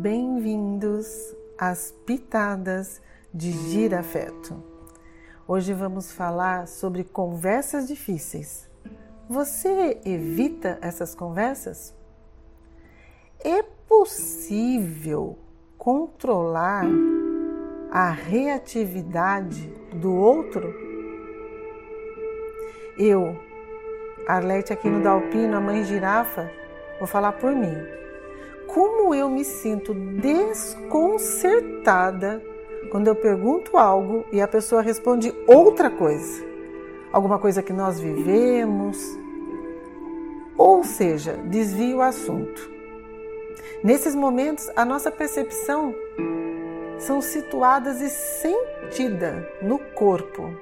bem-vindos às Pitadas de Girafeto. Hoje vamos falar sobre conversas difíceis. Você evita essas conversas? É possível controlar a reatividade do outro? Eu, Arlete Aquino Dalpino, a mãe girafa, vou falar por mim como eu me sinto desconcertada quando eu pergunto algo e a pessoa responde outra coisa. Alguma coisa que nós vivemos, ou seja, desvia o assunto. Nesses momentos, a nossa percepção são situadas e sentida no corpo.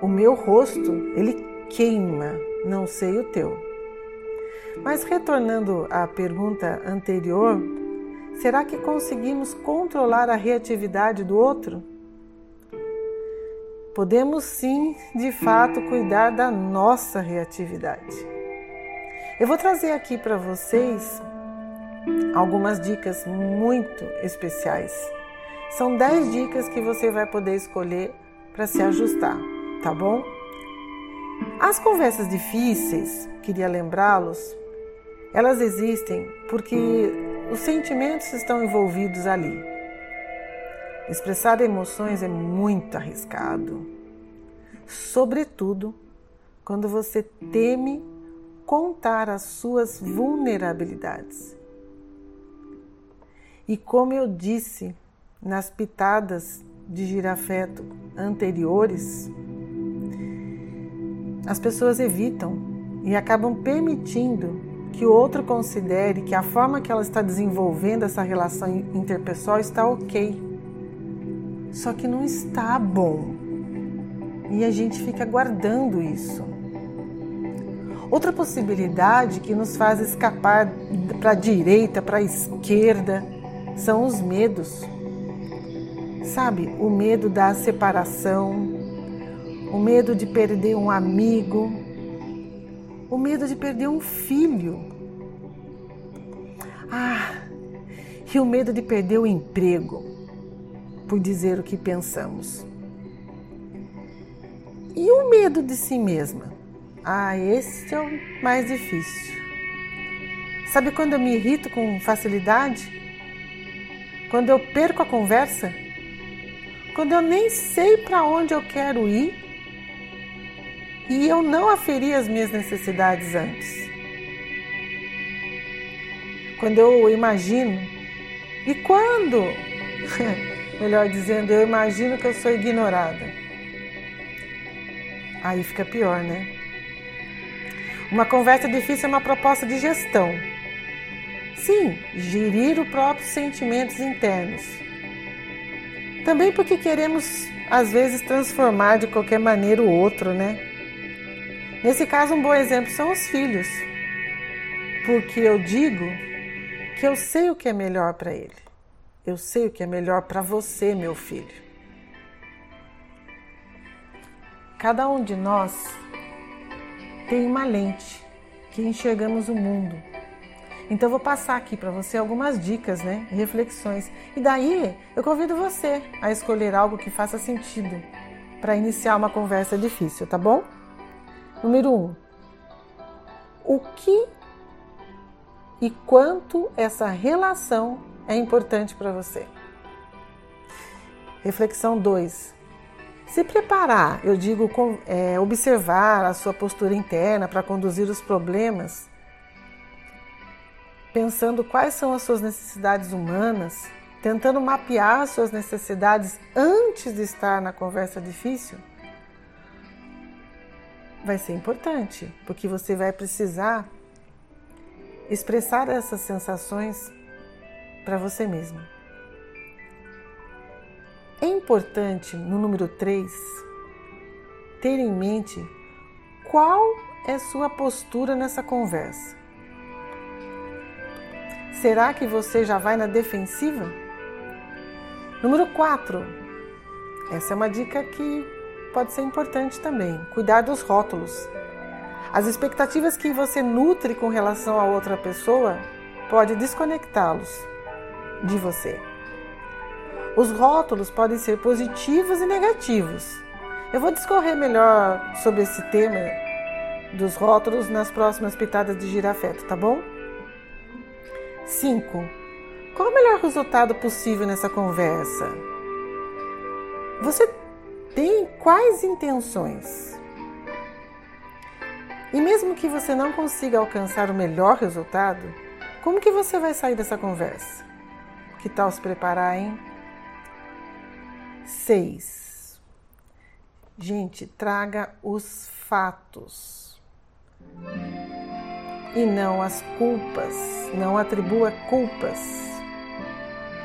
O meu rosto, ele queima, não sei o teu. Mas retornando à pergunta anterior, será que conseguimos controlar a reatividade do outro? Podemos sim, de fato, cuidar da nossa reatividade. Eu vou trazer aqui para vocês algumas dicas muito especiais. São 10 dicas que você vai poder escolher para se ajustar, tá bom? As conversas difíceis, queria lembrá-los, elas existem porque os sentimentos estão envolvidos ali. Expressar emoções é muito arriscado, sobretudo quando você teme contar as suas vulnerabilidades. E como eu disse nas pitadas de girafeto anteriores, as pessoas evitam e acabam permitindo que o outro considere que a forma que ela está desenvolvendo essa relação interpessoal está ok. Só que não está bom. E a gente fica guardando isso. Outra possibilidade que nos faz escapar para a direita, para a esquerda, são os medos. Sabe, o medo da separação, o medo de perder um amigo, o medo de perder um filho. Ah, e o medo de perder o emprego, por dizer o que pensamos. E o medo de si mesma? Ah, esse é o mais difícil. Sabe quando eu me irrito com facilidade? Quando eu perco a conversa? Quando eu nem sei para onde eu quero ir e eu não aferi as minhas necessidades antes. Quando eu imagino, e quando, melhor dizendo, eu imagino que eu sou ignorada, aí fica pior, né? Uma conversa difícil é uma proposta de gestão. Sim, gerir os próprios sentimentos internos. Também porque queremos, às vezes, transformar de qualquer maneira o outro, né? Nesse caso, um bom exemplo são os filhos, porque eu digo que eu sei o que é melhor para ele, eu sei o que é melhor para você, meu filho. Cada um de nós tem uma lente que enxergamos o mundo. Então, vou passar aqui para você algumas dicas, né? Reflexões. E daí, eu convido você a escolher algo que faça sentido para iniciar uma conversa difícil, tá bom? Número um, o que e quanto essa relação é importante para você. Reflexão 2. Se preparar, eu digo é, observar a sua postura interna para conduzir os problemas, pensando quais são as suas necessidades humanas, tentando mapear suas necessidades antes de estar na conversa difícil vai ser importante, porque você vai precisar expressar essas sensações para você mesmo. É importante, no número 3, ter em mente qual é sua postura nessa conversa. Será que você já vai na defensiva? Número 4. Essa é uma dica que pode ser importante também. Cuidar dos rótulos. As expectativas que você nutre com relação a outra pessoa pode desconectá-los de você. Os rótulos podem ser positivos e negativos. Eu vou discorrer melhor sobre esse tema dos rótulos nas próximas pitadas de girafeto, tá bom? 5. Qual o melhor resultado possível nessa conversa? Você tem quais intenções? E mesmo que você não consiga alcançar o melhor resultado, como que você vai sair dessa conversa? Que tal se preparar, hein? 6. Gente, traga os fatos e não as culpas. Não atribua culpas.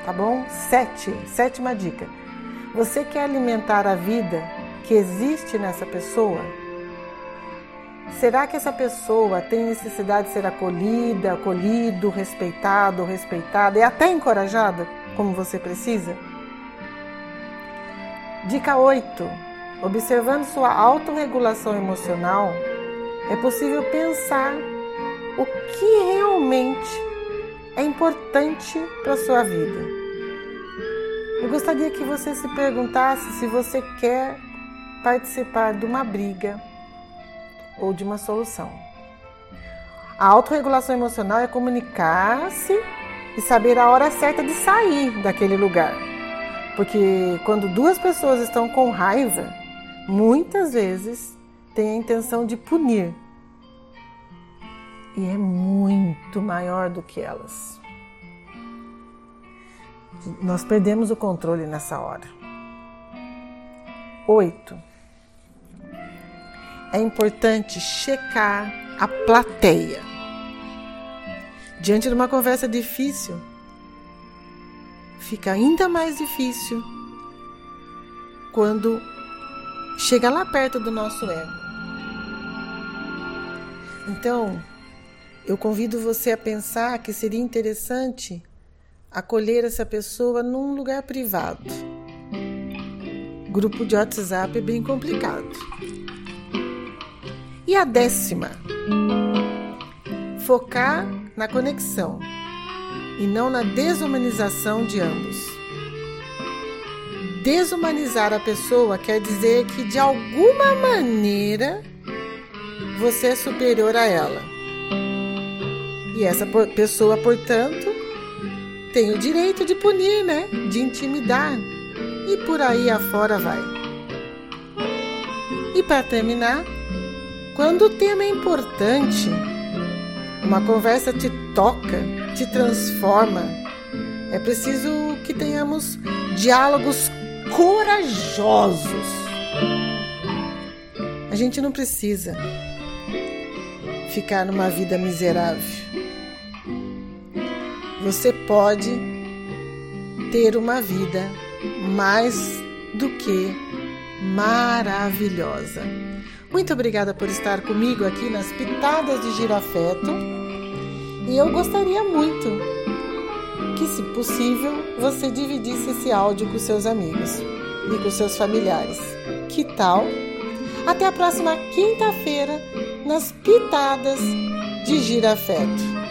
Tá bom? 7. Sétima dica. Você quer alimentar a vida que existe nessa pessoa? Será que essa pessoa tem necessidade de ser acolhida, acolhido, respeitado, respeitada e até encorajada, como você precisa? Dica 8. Observando sua autorregulação emocional, é possível pensar o que realmente é importante para a sua vida. Eu gostaria que você se perguntasse se você quer participar de uma briga ou de uma solução. A autorregulação emocional é comunicar-se e saber a hora certa de sair daquele lugar. Porque quando duas pessoas estão com raiva, muitas vezes têm a intenção de punir. E é muito maior do que elas. Nós perdemos o controle nessa hora. Oito é importante checar a plateia. Diante de uma conversa difícil, fica ainda mais difícil quando chega lá perto do nosso ego. Então, eu convido você a pensar que seria interessante acolher essa pessoa num lugar privado. Grupo de WhatsApp é bem complicado. E a décima, focar na conexão e não na desumanização de ambos. Desumanizar a pessoa quer dizer que de alguma maneira você é superior a ela. E essa pessoa, portanto, tem o direito de punir, né? De intimidar. E por aí afora vai. E para terminar, quando o tema é importante, uma conversa te toca, te transforma, é preciso que tenhamos diálogos corajosos. A gente não precisa ficar numa vida miserável. Você pode ter uma vida mais do que maravilhosa. Muito obrigada por estar comigo aqui nas Pitadas de Girafeto. E eu gostaria muito que, se possível, você dividisse esse áudio com seus amigos e com seus familiares. Que tal? Até a próxima quinta-feira nas Pitadas de Girafeto.